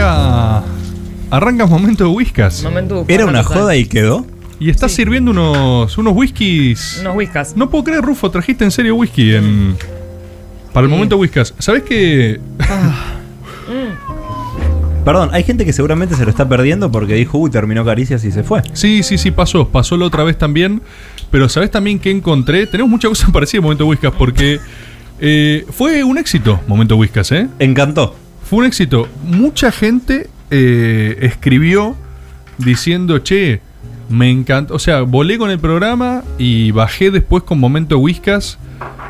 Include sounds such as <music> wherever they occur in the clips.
Arranca. Arranca momento de whiskas. Momento ¿Era una joda y quedó? Y estás sirviendo unos, unos whiskies. Unos whiskas. No puedo creer, Rufo, trajiste en serio whisky en. Para el momento whiskas. ¿Sabés que <laughs> Perdón, hay gente que seguramente se lo está perdiendo porque dijo, uy, terminó Caricias y se fue. Sí, sí, sí, pasó. Pasó la otra vez también. Pero ¿sabés también que encontré? Tenemos muchas cosas <laughs> parecidas en Momento Whiskas porque eh, fue un éxito Momento Whiskas, ¿eh? Encantó. Fue un éxito. Mucha gente eh, escribió diciendo, che, me encanta. O sea, volé con el programa y bajé después con Momento Whiskas.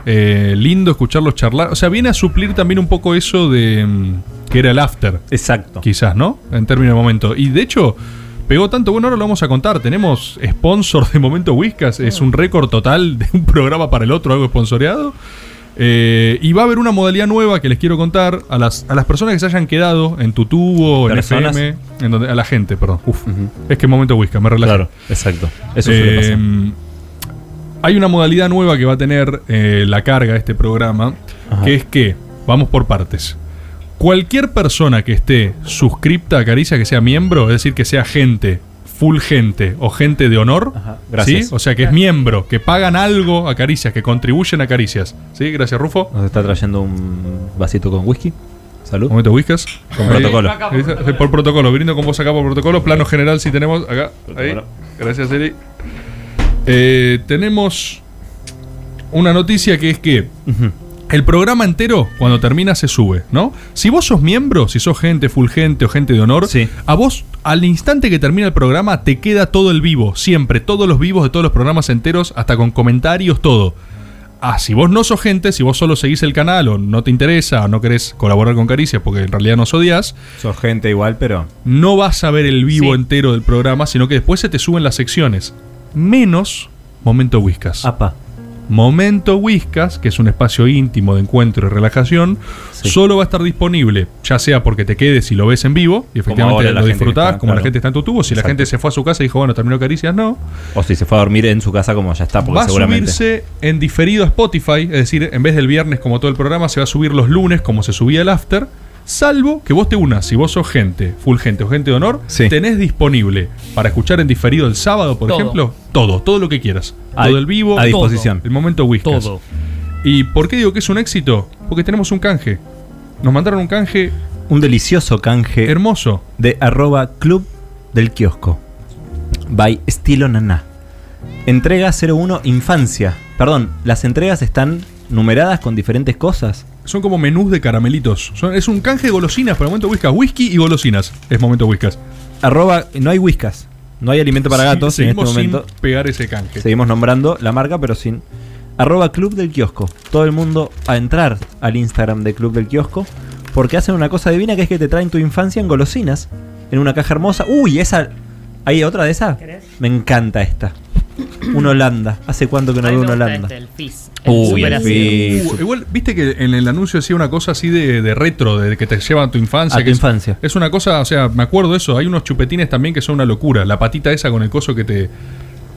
Eh, lindo escucharlos charlar. O sea, viene a suplir también un poco eso de mm, que era el after. Exacto. Quizás, ¿no? En términos de momento. Y de hecho, pegó tanto. Bueno, ahora lo vamos a contar. Tenemos sponsor de Momento Whiskas. Es un récord total de un programa para el otro, algo sponsoreado. Eh, y va a haber una modalidad nueva que les quiero contar a las, a las personas que se hayan quedado en tu tubo, en Personas. FM, en donde, a la gente, perdón. Uf, es que momento whiskas, me relajo. Claro, exacto. Eso suele pasar. Eh, hay una modalidad nueva que va a tener eh, la carga de este programa, Ajá. que es que, vamos por partes. Cualquier persona que esté suscripta a Caricia, que sea miembro, es decir, que sea gente, full gente o gente de honor, gracias. ¿sí? o sea, que es miembro, que pagan algo a Caricias, que contribuyen a Caricias. ¿Sí? Gracias, Rufo. Nos está trayendo un vasito con whisky. Salud. Momento whiskas. Con Ahí. protocolo. Ahí, Por protocolo, brindo con vos acá por protocolo. Plano general si tenemos acá. Ahí. Gracias, Eri. Eh, tenemos una noticia que es que el programa entero, cuando termina, se sube, ¿no? Si vos sos miembro, si sos gente, full gente o gente de honor, a vos, al instante que termina el programa, te queda todo el vivo. Siempre, todos los vivos de todos los programas enteros, hasta con comentarios, todo. Ah, si vos no sos gente, si vos solo seguís el canal o no te interesa o no querés colaborar con Caricias porque en realidad nos odias, Sos gente igual, pero. no vas a ver el vivo entero del programa, sino que después se te suben las secciones. Menos Momento Whiskas. Apa. Momento Whiskas, que es un espacio íntimo de encuentro y relajación, solo va a estar disponible, ya sea porque te quedes y lo ves en vivo, y efectivamente lo disfrutás, está, como la gente está en tu tubo. Si la gente se fue a su casa y dijo, bueno, terminó Caricias, no. O si se fue a dormir en su casa, como ya está, porque Va a seguramente. subirse en diferido a Spotify, es decir, en vez del viernes como todo el programa, se va a subir los lunes como se subía el after. Salvo que vos te unas, si vos sos gente, full gente o gente de honor, tenés disponible para escuchar en diferido el sábado, por Todo. ejemplo, todo, todo lo que quieras. A- todo el vivo, a disposición. todo. el momento Whiskas. Todo. ¿Y por qué digo que es un éxito? Porque tenemos un canje. Nos mandaron un canje Un delicioso canje. hermoso. De arroba club del kiosco. By estilo naná. Entrega 01 infancia. Perdón, las entregas están numeradas con diferentes cosas. Son como menús de caramelitos. Son- es un canje de golosinas para el momento Whiskas. Whisky y golosinas. Es momento Whiskas. Arroba, no hay whiskas. No hay alimento para Sí, gatos en este seguimos sin momento. pegar ese canje. Seguimos nombrando la marca, pero sin. Arroba Club del Kiosco. Todo el mundo a entrar al Instagram de Club del Kiosco. Porque hacen una cosa divina que es que te traen tu infancia en golosinas. En una caja hermosa. Uy, esa. ¿Hay otra de esa? Me encanta esta. Un Holanda. ¿Hace cuánto que no veo un Holanda? este, el Fizz. El Uy, el. Fizz. Uh, igual, viste que en el anuncio decía una cosa así de, de retro, de que te llevan a tu infancia. A tu es- infancia. Es, una cosa, o sea, me acuerdo de eso. Hay unos chupetines también que son una locura. La patita esa con el coso que te. eh,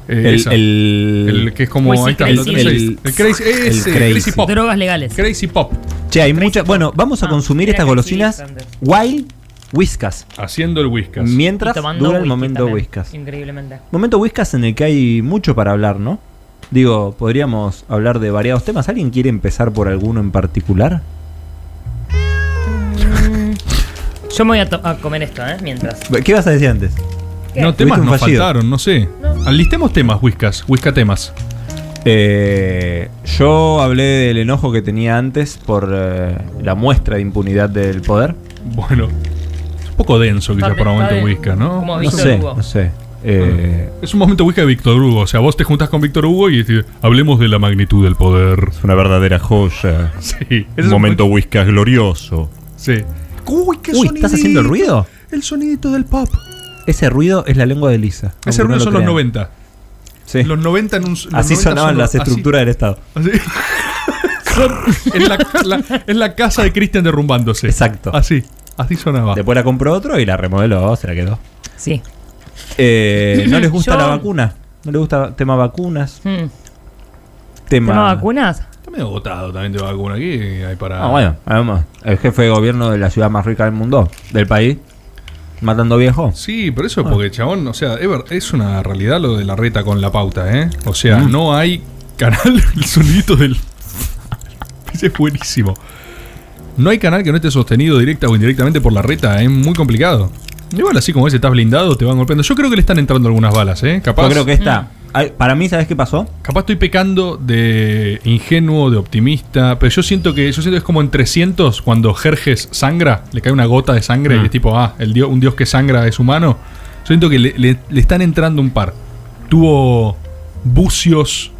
El- el- El que es como. Ahí está, Crazy. lo tenés ahí. El- El crazy. el ese, crazy. crazy Pop. Drogas legales. Crazy Pop. Che, hay muchas. Bueno, vamos a consumir estas golosinas Wild Whiskas. Haciendo el Whiskas. Mientras dura el momento también. Whiskas. Increíblemente. Momento Whiskas en el que hay mucho para hablar, ¿no? Digo, podríamos hablar de variados temas. ¿Alguien quiere empezar por alguno en particular? Yo me voy a, comer esto, ¿eh? Mientras. ¿Qué vas a decir antes? No, temas nos fallido. faltaron, no sé. Alistemos temas, Whiskas. Whisca temas. Eh, yo hablé del enojo que tenía antes por eh, la muestra de impunidad del poder. Bueno, un poco denso quizás Está para momento. Whiskas, ¿no? Como No Víctor sé, Hugo. no sé. Eh, Es un momento Whiskas de Víctor Hugo. O sea, vos te juntás con Víctor Hugo y decís, hablemos de la magnitud del poder. Es una verdadera joya. Sí. Un momento whiskas glorioso. Sí. Uy, qué Uy, ¿estás haciendo el ruido? El sonidito del pop. Ese ruido es la lengua de Lisa. Ese ruido no lo son los crean. 90. Sí. Los 90 en un. los Así 90 sonaban son las así- estructuras del Estado. así. <laughs> Son- es, la, la- es la casa de Cristian derrumbándose. Exacto. Así. Así sonaba. Después la compró otro y la remodeló, se la quedó. Sí. Eh, ¿No les <clears throat> gusta Yo- la vacuna? ¿No les gusta tema vacunas? Hmm. Tema, ¿Tema vacunas? Está medio agotado también de vacuna aquí. Hay para. Ah, bueno, además, el jefe de gobierno de la ciudad más rica del mundo, del país, Matando viejo. Sí, pero eso es porque, chabón, o sea, es ver- es una realidad lo de la reta con la pauta, ¿eh? O sea, no hay canal, <laughs> el sonidito del... Ese <laughs> es buenísimo. No hay canal que no esté sostenido directa o indirectamente por la reta, es muy complicado. Igual así como ese estás blindado, te van golpeando. Yo creo que le están entrando algunas balas, ¿eh? Capaz, Yo creo que esta. ay, Para mí, ¿sabes qué pasó? capaz estoy pecando de ingenuo, de optimista, pero yo siento que yo siento que es como en 300 cuando Jerjes sangra, le cae una gota de sangre y es tipo, ah, el dios, un dios que sangra es humano. Yo siento que le, le- le están entrando un par. Tuvo bucios,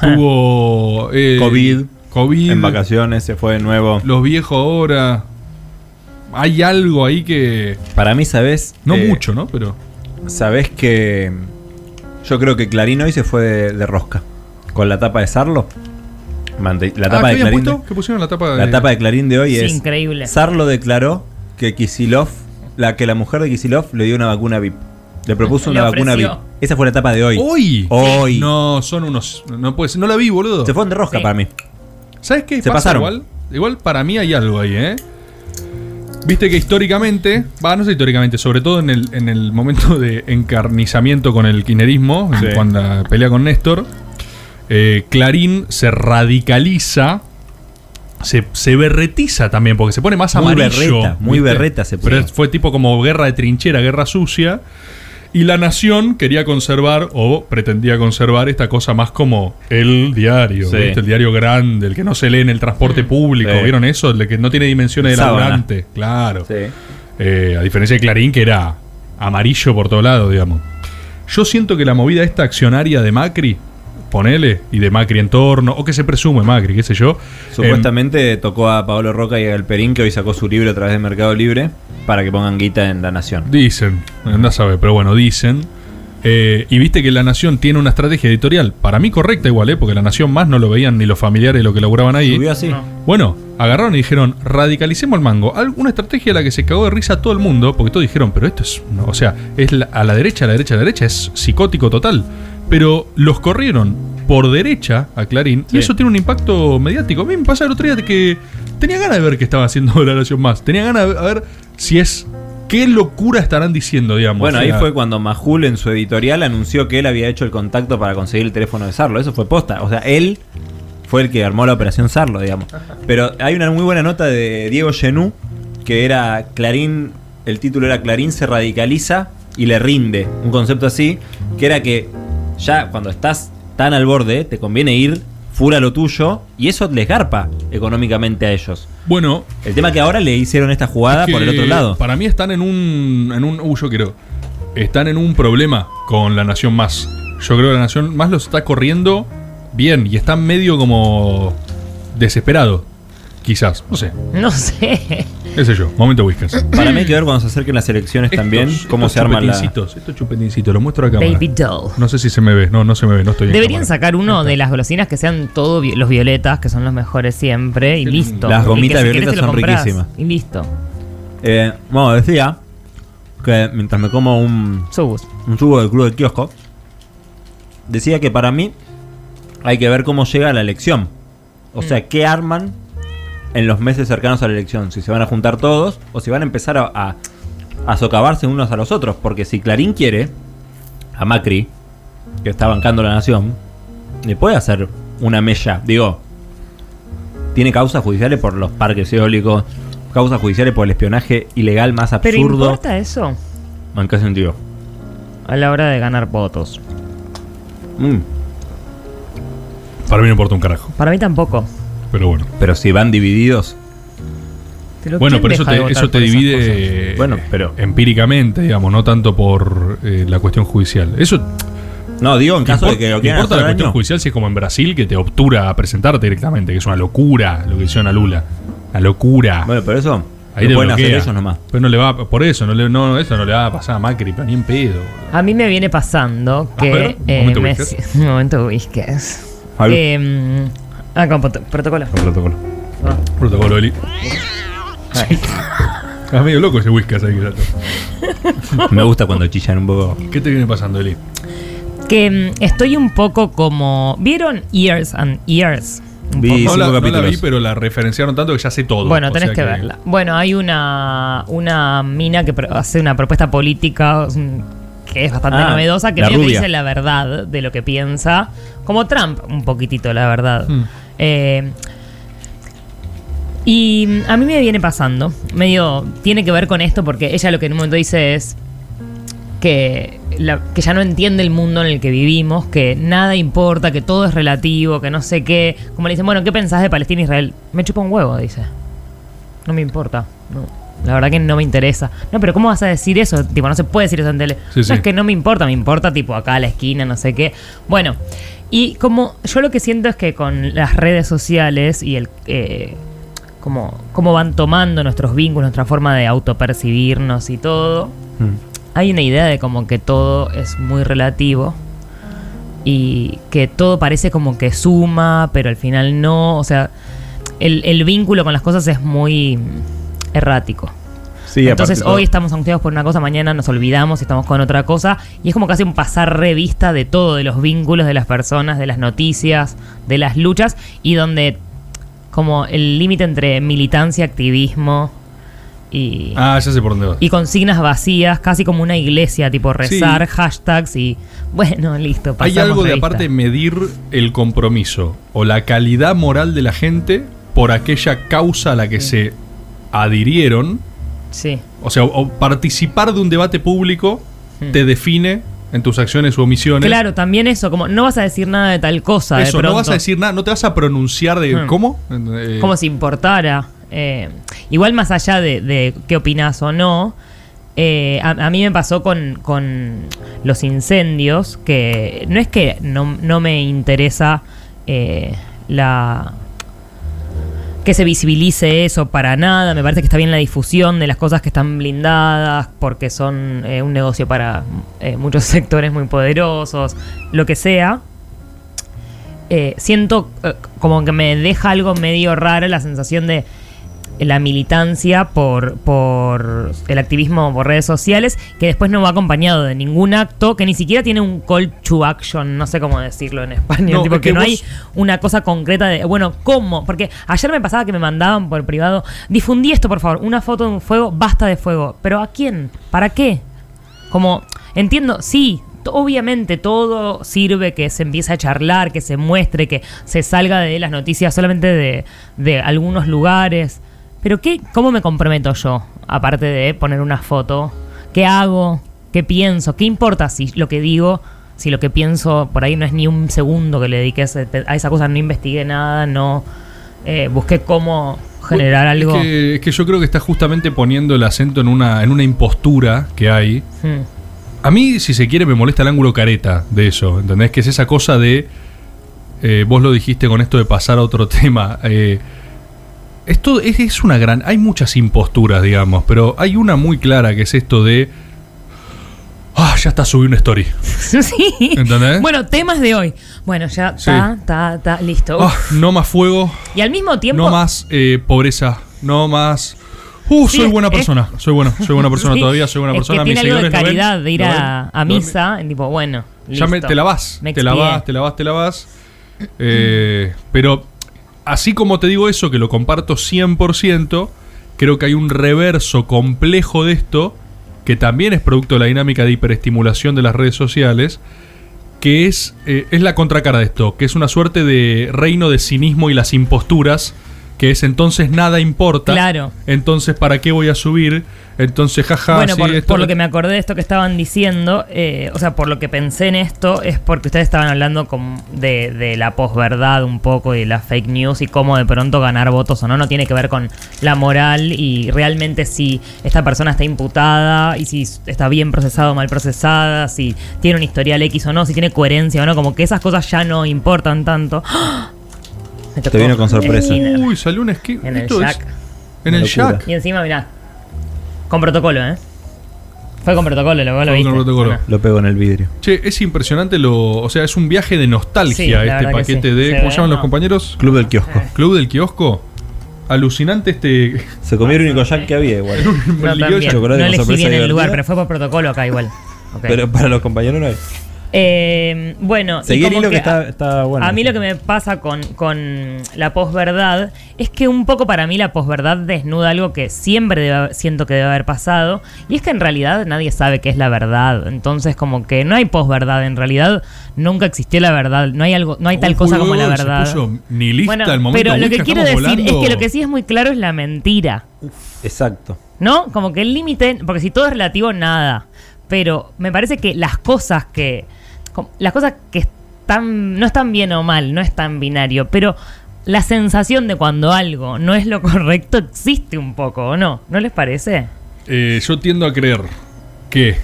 tuvo eh, COVID. COVID, En vacaciones se fue de nuevo. los viejos ahora. Hay algo ahí que Para mí, ¿sabes? no Eh, mucho, ¿no? Pero ¿Sabes que yo creo que Clarín hoy se fue de, de rosca? Con la tapa de Sarlo. La Ah, tapa ¿qué de Clarín. ¿Qué pusieron la tapa de, de la tapa de Clarín de hoy Sí, es. increíble. Sarlo declaró que Kisilov, la que la mujer de Kisilov le dio una vacuna VIP. Le propuso Le una vacuna VIP. Esa fue la tapa de hoy. ¿Hoy? Hoy. No, son unos. No puede ser. No la vi, boludo. Se fueron de rosca Sí. para mí. ¿Sabes qué? Se pasa pasaron. Igual, igual para mí hay algo ahí, ¿eh? Viste que históricamente, va, no sé históricamente, sobre todo en el, en el momento <laughs> de encarnizamiento con el kirchnerismo, Sí. cuando pelea con Néstor, eh, Clarín se radicaliza, se, se berretiza también, porque se pone más Muy amarillo. berreta, muy ¿viste? berreta se Pero puso. fue tipo como guerra de trinchera, guerra sucia. Y la nación quería conservar o pretendía conservar esta cosa más como el diario, Sí. ¿viste? el diario grande, el que no se lee en el transporte público. Sí. ¿Vieron eso? El que no tiene dimensiones de laburante. Claro. Sí. Eh, a diferencia de Clarín, que era amarillo por todo lado, digamos. Yo siento que la movida esta accionaria de Macri, ponele, y de Macri en torno, o que se presume Macri, qué sé yo. Supuestamente tocó a Pablo Roca y a Galperín, que hoy sacó su libro a través de Mercado Libre, para que pongan guita en La Nación. Dicen, andás a ver, pero bueno, dicen. Eh, y viste que La Nación tiene una estrategia editorial, para mí correcta igual, ¿eh? porque La Nación más no lo veían ni los familiares lo que laburaban ahí. Subió así. No. Bueno, agarraron y dijeron, radicalicemos el mango. Una estrategia a la que se cagó de risa a todo el mundo, porque todos dijeron, pero esto es, no, o sea, es la- a la derecha, a la derecha, a la derecha, es psicótico total. Pero los corrieron por derecha a Clarín Sí. y eso tiene un impacto mediático. A mí me pasa el otro día de que tenía ganas de ver qué estaba haciendo <laughs> la Nación Más. Tenía ganas de ver si es... ¿Qué locura estarán diciendo, digamos? Bueno, O ahí fue cuando Majul en su editorial anunció que él había hecho el contacto para conseguir el teléfono de Sarlo. Eso fue posta. O sea, él fue el que armó la operación Sarlo, digamos. Pero hay una muy buena nota de Diego Genú, que era Clarín, el título era Clarín se radicaliza y le rinde. Un concepto así, que era que ya cuando estás tan al borde, te conviene ir full a lo tuyo y eso les garpa económicamente a ellos. Bueno, El tema que ahora le hicieron esta jugada que por el otro lado. Para mí están en un. En un uh, yo quiero. Están en un problema con la Nación Más. Yo creo que la Nación Más los está corriendo bien y están medio como. desesperado. Quizás, no sé. No sé. Sé yo. Momento Whiskas. Para mí hay que ver cuando se acerquen las elecciones también cómo estos se arman la... chupetincitos, Estos chupetincitos, los muestro a cámara. Baby doll. No sé si se me ve. No, no se me ve. No estoy Deberían sacar uno de las golosinas que sean todo vi- los violetas, que son los mejores siempre, y listo. Las gomitas si violetas lo son comprás, riquísimas. Y listo. Eh, bueno, decía que mientras me como un, Subus. un jugo del club del kiosco, decía que para mí hay que ver cómo llega la elección. O sea, qué arman en los meses cercanos a la elección. Si se van a juntar todos o si van a empezar a, a, a socavarse unos a los otros. Porque si Clarín quiere a Macri, que está bancando la nación, le puede hacer una mella. Digo, tiene causas judiciales por los parques eólicos, causas judiciales por el espionaje ilegal más Pero absurdo. ¿importa eso? ¿En qué sentido? A la hora de ganar votos. Mm, Para mí no importa un carajo. Para mí tampoco. Pero bueno. Pero si van divididos, Pero Bueno, ¿quién pero eso te, eso te divide Bueno, pero- empíricamente, digamos, no tanto por eh, la cuestión judicial. Eso no, digo en caso de que lo quieran importa hacer la cuestión judicial si es como en Brasil que te obtura a presentarte directamente, que es una locura lo que hicieron a Lula. La locura. Bueno, pero eso Ahí lo pueden hacer ellos nomás. Pero no le va, por eso, no, le, no, eso no le va a pasar a Macri, pero ni en pedo. A mí me viene pasando A que. ver, eh, momento. Eh, <laughs> ah, con prot- protocolo. Con protocolo. Protocolo Eli. Estás <laughs> medio loco ese whiskas ahí, <laughs> gato. Me gusta cuando chillan un poco. ¿Qué te viene pasando, Eli? Que mm, estoy un poco como. ¿Vieron Years and Years? Vi no, la, no la vi, pero la referenciaron tanto que ya sé todo. Bueno, O tenés sea que, verla. Bueno, hay una, una mina que pro- hace una propuesta política mm, que es bastante Ah, novedosa, que que dice la verdad de lo que piensa. Como Trump, un poquitito, la verdad. Hmm. Eh, y a mí me viene pasando, medio, tiene que ver con esto, porque ella lo que en un momento dice es que, la- que ya no entiende el mundo en el que vivimos, que nada importa, que todo es relativo, que no sé qué. Como le dicen, bueno, ¿qué pensás de Palestina e Israel? Me chupa un huevo, dice. No me importa. No, la verdad que no me interesa. No, pero ¿cómo vas a decir eso? Tipo, no se puede decir eso en tele. Sí, no, sí. es que no me importa, me importa tipo acá a la esquina, no sé qué. Bueno, y como yo lo que siento es que con las redes sociales y el... eh, como, cómo van tomando nuestros vínculos, nuestra forma de autopercibirnos y todo, Mm. hay una idea de como que todo es muy relativo y que todo parece como que suma, pero al final no. O sea, el, el vínculo con las cosas es muy errático. Sí, Entonces hoy estamos angustiados por una cosa, mañana nos olvidamos y estamos con otra cosa. Y es como casi un pasar revista de todo, de los vínculos de las personas, de las noticias, de las luchas, y donde como el límite entre militancia, activismo y, Ah, ya sé por dónde vas. y consignas vacías, casi como una iglesia, tipo rezar, hashtags y bueno, listo. Hay algo de revista. aparte medir el compromiso o la calidad moral de la gente por aquella causa a la que se adhirieron. Sí. O sea, o participar de un debate público Hmm. te define en tus acciones u omisiones. Claro, también eso, como no vas a decir nada de tal cosa. de Eso, no pronto. vas a decir nada, no te vas a pronunciar de. Hmm. ¿Cómo? Eh, como si importara. Eh, igual más allá de, de qué opinas o no, eh, a, a mí me pasó con, con los incendios, que no es que no, no me interesa eh, la que se visibilice eso para nada, me parece que está bien la difusión de las cosas que están blindadas, porque son eh, un negocio para eh, muchos <laughs> sectores muy poderosos, lo que sea. Eh, siento como que me deja algo medio raro la sensación de la militancia por, por el activismo por redes sociales, que después no va acompañado de ningún acto, que ni siquiera tiene un call to action, no sé cómo decirlo en español, No, tipo, es que, que no vos- hay una cosa concreta de, bueno, ¿cómo? Porque ayer me pasaba que me mandaban por privado, difundí esto por favor, una foto de un fuego, basta de fuego, pero ¿a quién? ¿Para qué? Como, entiendo, sí, obviamente todo sirve que se empiece a charlar, que se muestre, que se salga de las noticias solamente de, de algunos lugares. Pero ¿qué, ¿cómo me comprometo yo? Aparte de poner una foto. ¿Qué hago? ¿Qué pienso? ¿Qué importa si lo que digo, si lo que pienso por ahí no es ni un segundo que le dediqué a, esa cosa, no investigué nada, no eh, busqué cómo generar es algo? que, es que yo creo que está justamente poniendo el acento en una, en una impostura que hay. Hmm. A mí, si se quiere, me molesta el ángulo careta de eso, ¿entendés? Que es esa cosa de. eh, vos lo dijiste con esto de pasar a otro <laughs> tema. eh, esto es, es una gran. Hay muchas imposturas, digamos, pero hay una muy clara que es esto de. Ah, ya está, subí una story. <laughs> sí. ¿Entendés? Bueno, temas de hoy. Bueno, ya Sí. está, está, está, listo. Ah, no más fuego, Y al mismo tiempo. no más eh, pobreza, no más. Uh, Sí, soy es- buena es- persona, soy buena, soy buena persona <laughs> Sí, todavía, soy buena es persona. Que tiene algo de seguidores, ¿lo ven? caridad de ir ¿Lo a, a ¿Lo ven? misa. en tipo, bueno. Ya me- listo. te la vas, Me te la expié. vas, te la vas, te la vas. Eh, pero así como te digo eso, que lo comparto 100%, creo que hay un reverso complejo de esto, que también es producto de la dinámica de hiperestimulación de las redes sociales, que es, eh, es la contracara de esto, que es una suerte de reino de cinismo y las imposturas, que es entonces nada importa. Claro. Entonces, ¿para qué voy a subir? Entonces, jaja. bueno, sí, por, esto- por lo que me acordé de esto que estaban diciendo, eh, o sea, por lo que pensé en esto, es porque ustedes estaban hablando como de, de la posverdad un poco y de la fake news y cómo de pronto ganar votos o no, no tiene que ver con la moral y realmente si esta persona está imputada y si está bien procesada o mal procesada, si tiene un historial X o no, si tiene coherencia o no, como que esas cosas ya no importan tanto. ¡Ah! Me tocó vino con sorpresa. el Uy, salió un skin. En el esto es- jack. En el locura. jack. Y encima, mirá, con protocolo, ¿eh? Fue con protocolo, lo, lo Fue con viste. protocolo. Lo pego en el vidrio. Che, es impresionante lo. O sea, es un viaje de nostalgia Sí, la este verdad que paquete sí. de. Se ¿Cómo ve, se llaman los no. compañeros? Club del kiosco. Club del kiosco. Alucinante este. <laughs> Se comió el único jack que había igual. <laughs> No, también. chocolate no con elegí sorpresa bien el lugar, pero fue por protocolo acá igual. <laughs> Ok. Pero para los compañeros no hay. Eh, bueno, y Seguí el como hilo que que está, a- está bueno. A mí lo que me pasa con, con la posverdad es que un poco para mí la posverdad desnuda algo que siempre debe siento que debe haber pasado y es que en realidad nadie sabe qué es la verdad. Entonces como que no hay posverdad, en realidad nunca existió la verdad, no hay algo no hay tal Uy, cosa como la se verdad. puso nihilista Bueno, el momento pero lo que quiero decir es que lo que sí es muy claro es la mentira. Exacto. ¿No? Como que el límite, porque si todo es relativo, nada. Pero me parece que las cosas que. Las cosas que están. No están bien o mal, no es tan binario. Pero la sensación de cuando algo no es lo <laughs> correcto existe un poco, ¿o no? ¿No les parece? Eh, yo tiendo a creer que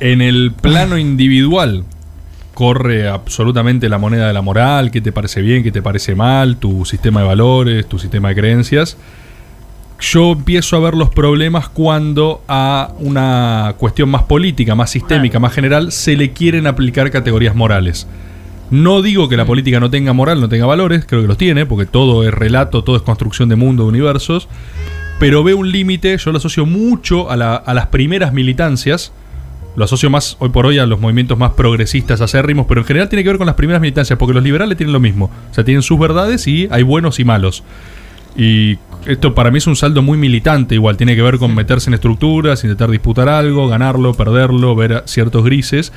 en el plano individual corre absolutamente la moneda de la moral, qué te parece bien, qué te parece mal, tu sistema de valores, tu sistema de creencias. Yo empiezo a ver los problemas cuando a una cuestión más política, más sistémica, más general, se le quieren aplicar categorías morales. No digo que la política no tenga moral, no tenga valores, creo que los tiene, porque todo es relato, todo es construcción de mundo, de universos, pero veo un límite, yo lo asocio mucho a, la- a las primeras militancias, lo asocio más hoy por hoy a los movimientos más progresistas, acérrimos, pero en general tiene que ver con las primeras militancias, porque los liberales tienen lo mismo, o sea, tienen sus verdades y hay buenos y malos. Y esto para mí es un saldo muy militante, igual tiene que ver con meterse en estructuras, intentar disputar algo, ganarlo, perderlo, ver ciertos grises.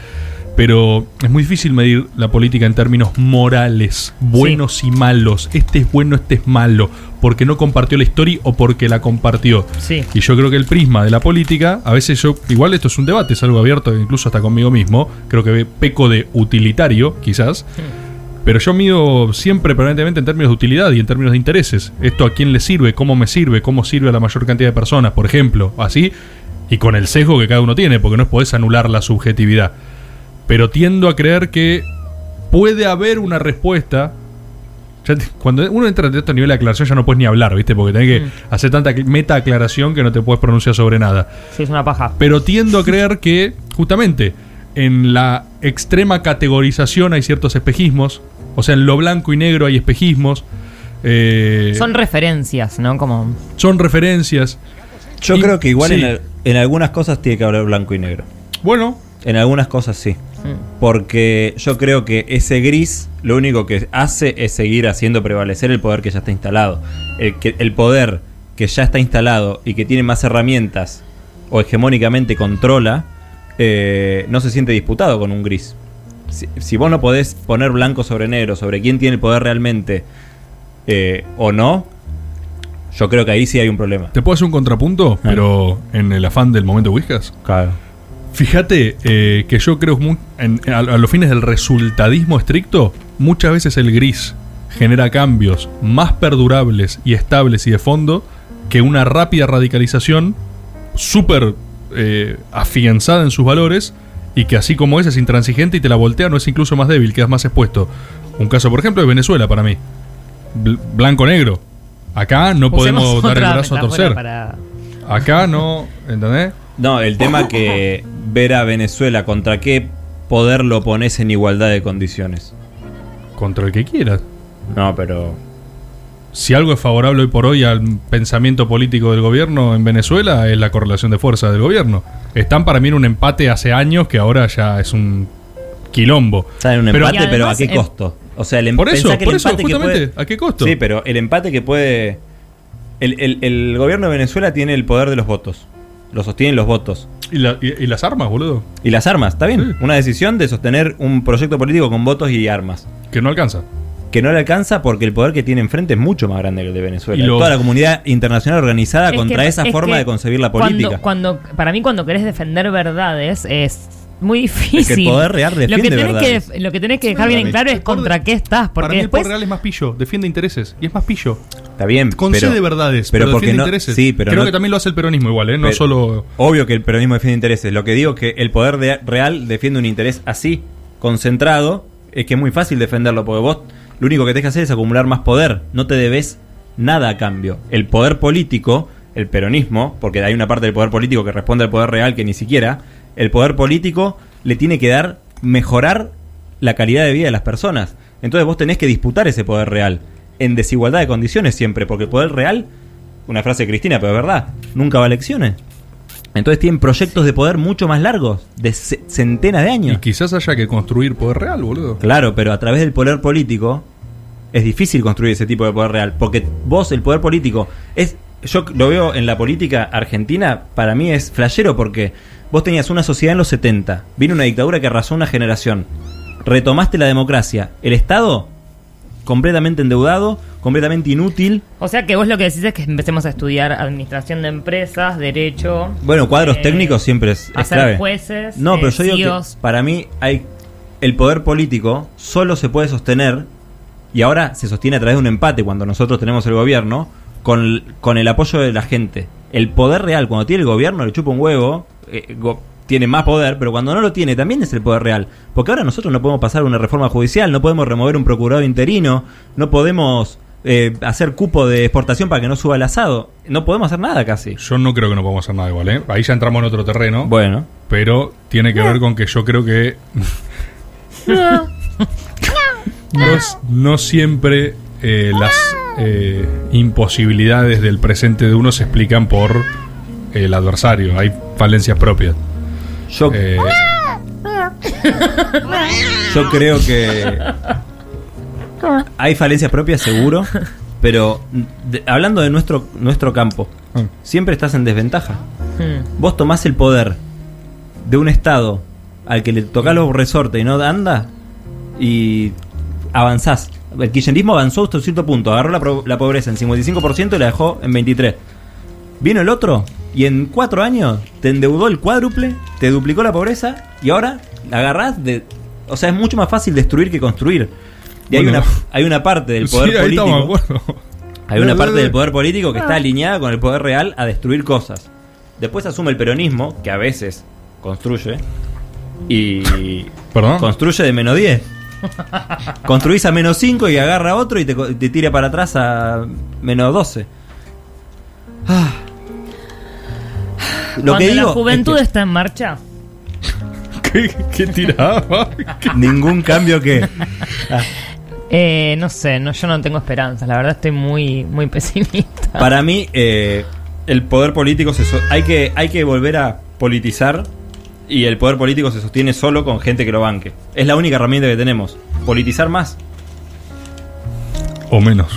Pero es muy difícil medir la política en términos morales, buenos y malos. Este es bueno, este es malo, porque no compartió la historia o porque la compartió. Sí. Y yo creo que el prisma de la política, a veces yo, igual esto es un debate, es algo abierto, incluso hasta conmigo mismo, creo que peco de utilitario, quizás. Pero yo mido siempre permanentemente en términos de utilidad y en términos de intereses. Esto a quién le sirve, cómo me sirve, cómo sirve a la mayor cantidad de personas, por ejemplo, así, y con el sesgo que cada uno tiene, porque no podés anular la subjetividad. Pero tiendo a creer que puede haber una respuesta. Cuando uno entra en este nivel de aclaración ya no puedes ni hablar, ¿viste? Porque tenés que hacer tanta meta aclaración que no te puedes pronunciar sobre nada. Sí, es una paja. Pero tiendo a creer que, justamente, en la extrema categorización hay ciertos espejismos. O sea, en lo blanco y negro hay espejismos. eh, Son referencias, ¿no? Como. son referencias. Yo Y- creo que igual sí. en, al- en algunas cosas tiene que haber blanco y negro. Bueno, En algunas cosas sí. mm, Porque yo creo que ese gris lo único que hace es seguir haciendo prevalecer el poder que ya está instalado. El, que, el poder que ya está instalado y que tiene más herramientas o hegemónicamente controla, eh, no se siente disputado con un gris. Si, si vos no podés poner blanco sobre negro sobre quién tiene el poder realmente eh, o no, yo creo que ahí sí hay un problema. ¿te puedo hacer un contrapunto? Pero en el afán del momento Whiskas. Claro. Fíjate eh, que yo creo mu- en- a, a los fines del resultadismo estricto, muchas veces el gris genera cambios más perdurables y estables y de fondo que una rápida radicalización súper eh, afianzada en sus valores y que así como es es intransigente y te la voltea, no es incluso más débil, quedas más expuesto. Un caso, por ejemplo, es Venezuela para mí. Bl- Blanco-negro. Acá no usemos podemos dar el brazo a torcer. para- Acá no, ¿entendés? No, el tema que ver a Venezuela contra qué poder lo pones en igualdad de condiciones. Contra el que quieras. No, pero Si algo es favorable hoy por hoy al pensamiento político del gobierno en Venezuela es la correlación de fuerza del gobierno. Están para mí en un empate hace años que ahora ya es un quilombo. está en un Pero- empate, pero ¿a qué em- costo? O sea, el em- Por eso, que por el eso, empate que justamente, puede- ¿a qué costo? Sí, pero el empate que puede el, el- el gobierno de Venezuela tiene el poder de los votos. Lo sostienen los votos. ¿Y, la- y- y las armas, boludo? Y las armas, ¿está bien? Sí. Una decisión de sostener un proyecto político con votos y armas. Que no alcanza. Que no le alcanza porque el poder que tiene enfrente es mucho más grande que el de Venezuela. Y lo- Toda la comunidad internacional organizada Es contra que- esa es forma de concebir la política. Cuando, para mí, cuando querés defender verdades, es muy difícil. Es que el poder real lo que defiende tenés que, lo que tenés que dejar bien en claro es contra qué estás. Para Porque mí el después. poder real es más pillo, defiende intereses. Y es más pillo. Está bien, Concede pero, verdades, pero pero, porque defiende no- intereses. sí, pero Creo no- que también lo hace el peronismo igual, ¿eh? No Pero- solo... Obvio que el peronismo defiende intereses. Lo que digo es que el poder de- real defiende un interés así, concentrado, es que es muy fácil defenderlo, porque vos lo único que tenés que hacer es acumular más poder. No te debes nada a cambio. El poder político, el peronismo, porque hay una parte del poder político que responde al poder real que ni siquiera, el poder político le tiene que dar, mejorar la calidad de vida de las personas. Entonces vos tenés que disputar ese poder real, en desigualdad de condiciones siempre, porque el poder real, una frase de Cristina, pero es verdad, nunca va a elecciones. Entonces tienen proyectos de poder mucho más largos, de ce- centenas de Y años. quizás haya que construir poder real, boludo. Claro, pero a través del poder político es difícil construir ese tipo de poder real. Porque vos, el poder político, es. Yo lo veo en la política argentina, para mí es flashero porque vos tenías una sociedad en los 70, vino una dictadura que arrasó una generación, retomaste la democracia, el Estado completamente endeudado, completamente inútil. O sea que vos lo que decís es que empecemos a estudiar administración de empresas, derecho. Bueno, cuadros eh, técnicos siempre es, es hacer clave. jueces. No, eh, pero yo digo CEOs. que para mí hay el poder político solo se puede sostener y ahora se sostiene a través de un empate cuando nosotros tenemos el gobierno con el, con el apoyo de la gente. El poder real cuando tiene el gobierno le chupa un huevo, eh, go- tiene más poder, pero cuando no lo tiene también es el poder real. Porque ahora nosotros no podemos pasar una reforma judicial, no podemos remover un procurador interino, no podemos eh, hacer cupo de exportación para que no suba el asado, no podemos hacer nada casi. Yo no creo que no podamos hacer nada igual, ¿eh? Ahí ya entramos en otro terreno. Bueno, Pero tiene que ver con que yo creo que. <laughs> <laughs> no, no siempre eh, las eh, imposibilidades del presente de uno se explican por el adversario. Hay falencias propias. yo, Eh, <laughs> Yo creo que hay falencias propias, seguro, <laughs> pero de- hablando de nuestro, nuestro campo, Mm. siempre estás en desventaja. Hmm. Vos tomás el poder de un Estado al que le tocás los resortes y no anda y avanzás. El kirchnerismo avanzó hasta un cierto punto, agarró la, pro- la pobreza en 55% y la dejó en 23%. Vino el otro y en cuatro años te endeudó el cuádruple, te duplicó la pobreza y ahora la agarrás de... O sea, es mucho más fácil destruir que construir. Y hay, Bueno. una, hay una parte del <laughs> poder sí, político... acuerdo. Hay una parte del poder político que está alineada con el poder real a destruir cosas. Después asume el peronismo, que a veces construye, y Perdón. construye de menos 10. <laughs> Construís a menos 5 y agarra otro y te, tira para atrás a menos 12. Ah. Lo Cuando que digo la juventud es está en marcha. <laughs> ¿Qué, qué tiraba? ningún cambio que... Eh, no sé, no, yo no tengo esperanzas. La verdad estoy muy, muy <laughs> pesimista. Para mí, eh, el poder político se so- hay que hay que volver a politizar y el poder político se sostiene solo con gente que lo banque. Es la única herramienta que tenemos. Politizar más. o menos.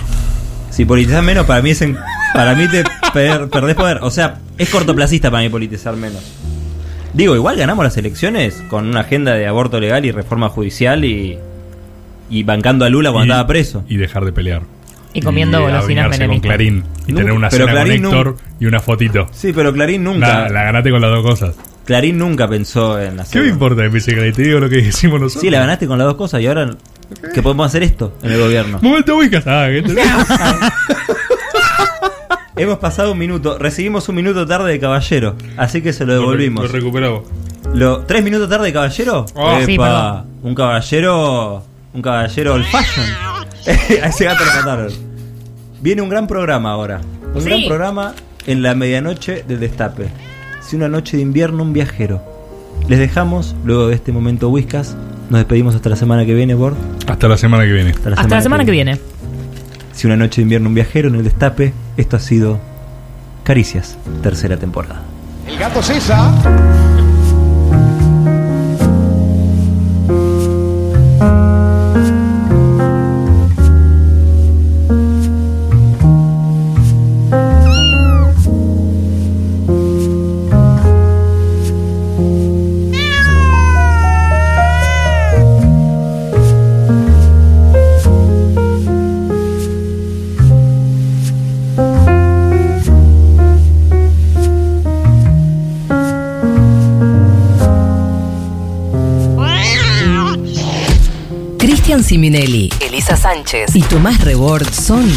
Si politizas menos, para mí es en- para mí te per- perdés poder. O sea, es cortoplacista para mí politizar menos. Digo, igual ganamos las elecciones con una agenda de aborto legal y reforma judicial y, y bancando a Lula cuando Y- estaba preso. Y dejar de pelear. Y comiendo Y golosinas con. Clarín. Y Nunca- tener una pero cena Clarín con Héctor y una fotito. Sí, pero Clarín nunca. La, la ganaste con las dos cosas. Clarín nunca pensó en ¿Qué hacer. me importa, Clay? Te digo lo que <laughs> decimos nosotros. Sí, la ganaste con las dos cosas y ahora que podemos hacer esto en el gobierno. <laughs> Momento Whiskas. Ah, ¿qué te- <laughs> Hemos pasado un minuto, recibimos un minuto tarde de caballero, así que se lo devolvimos. Lo recuperamos. Lo, ¿Tres minutos tarde de caballero? Sí, perdón. un caballero. Un caballero old fashion. <laughs> A ese gato lo mataron. Viene un gran programa ahora. Un Sí. gran programa en la medianoche del destape. Si una noche de invierno, un viajero. Les dejamos, luego de este momento Whiskas. Nos despedimos hasta la semana que viene, Bord. Hasta la semana que viene. Hasta la semana que viene. Si una noche de invierno, un viajero en el destape. Esto ha sido Caricias, tercera temporada. El gato César. Siminelli, Elisa Sánchez y Tomás Rebord son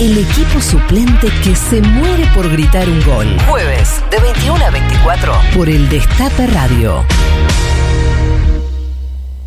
el equipo suplente que se muere por gritar un gol. Jueves, de 21 a 24, por el Destape Radio.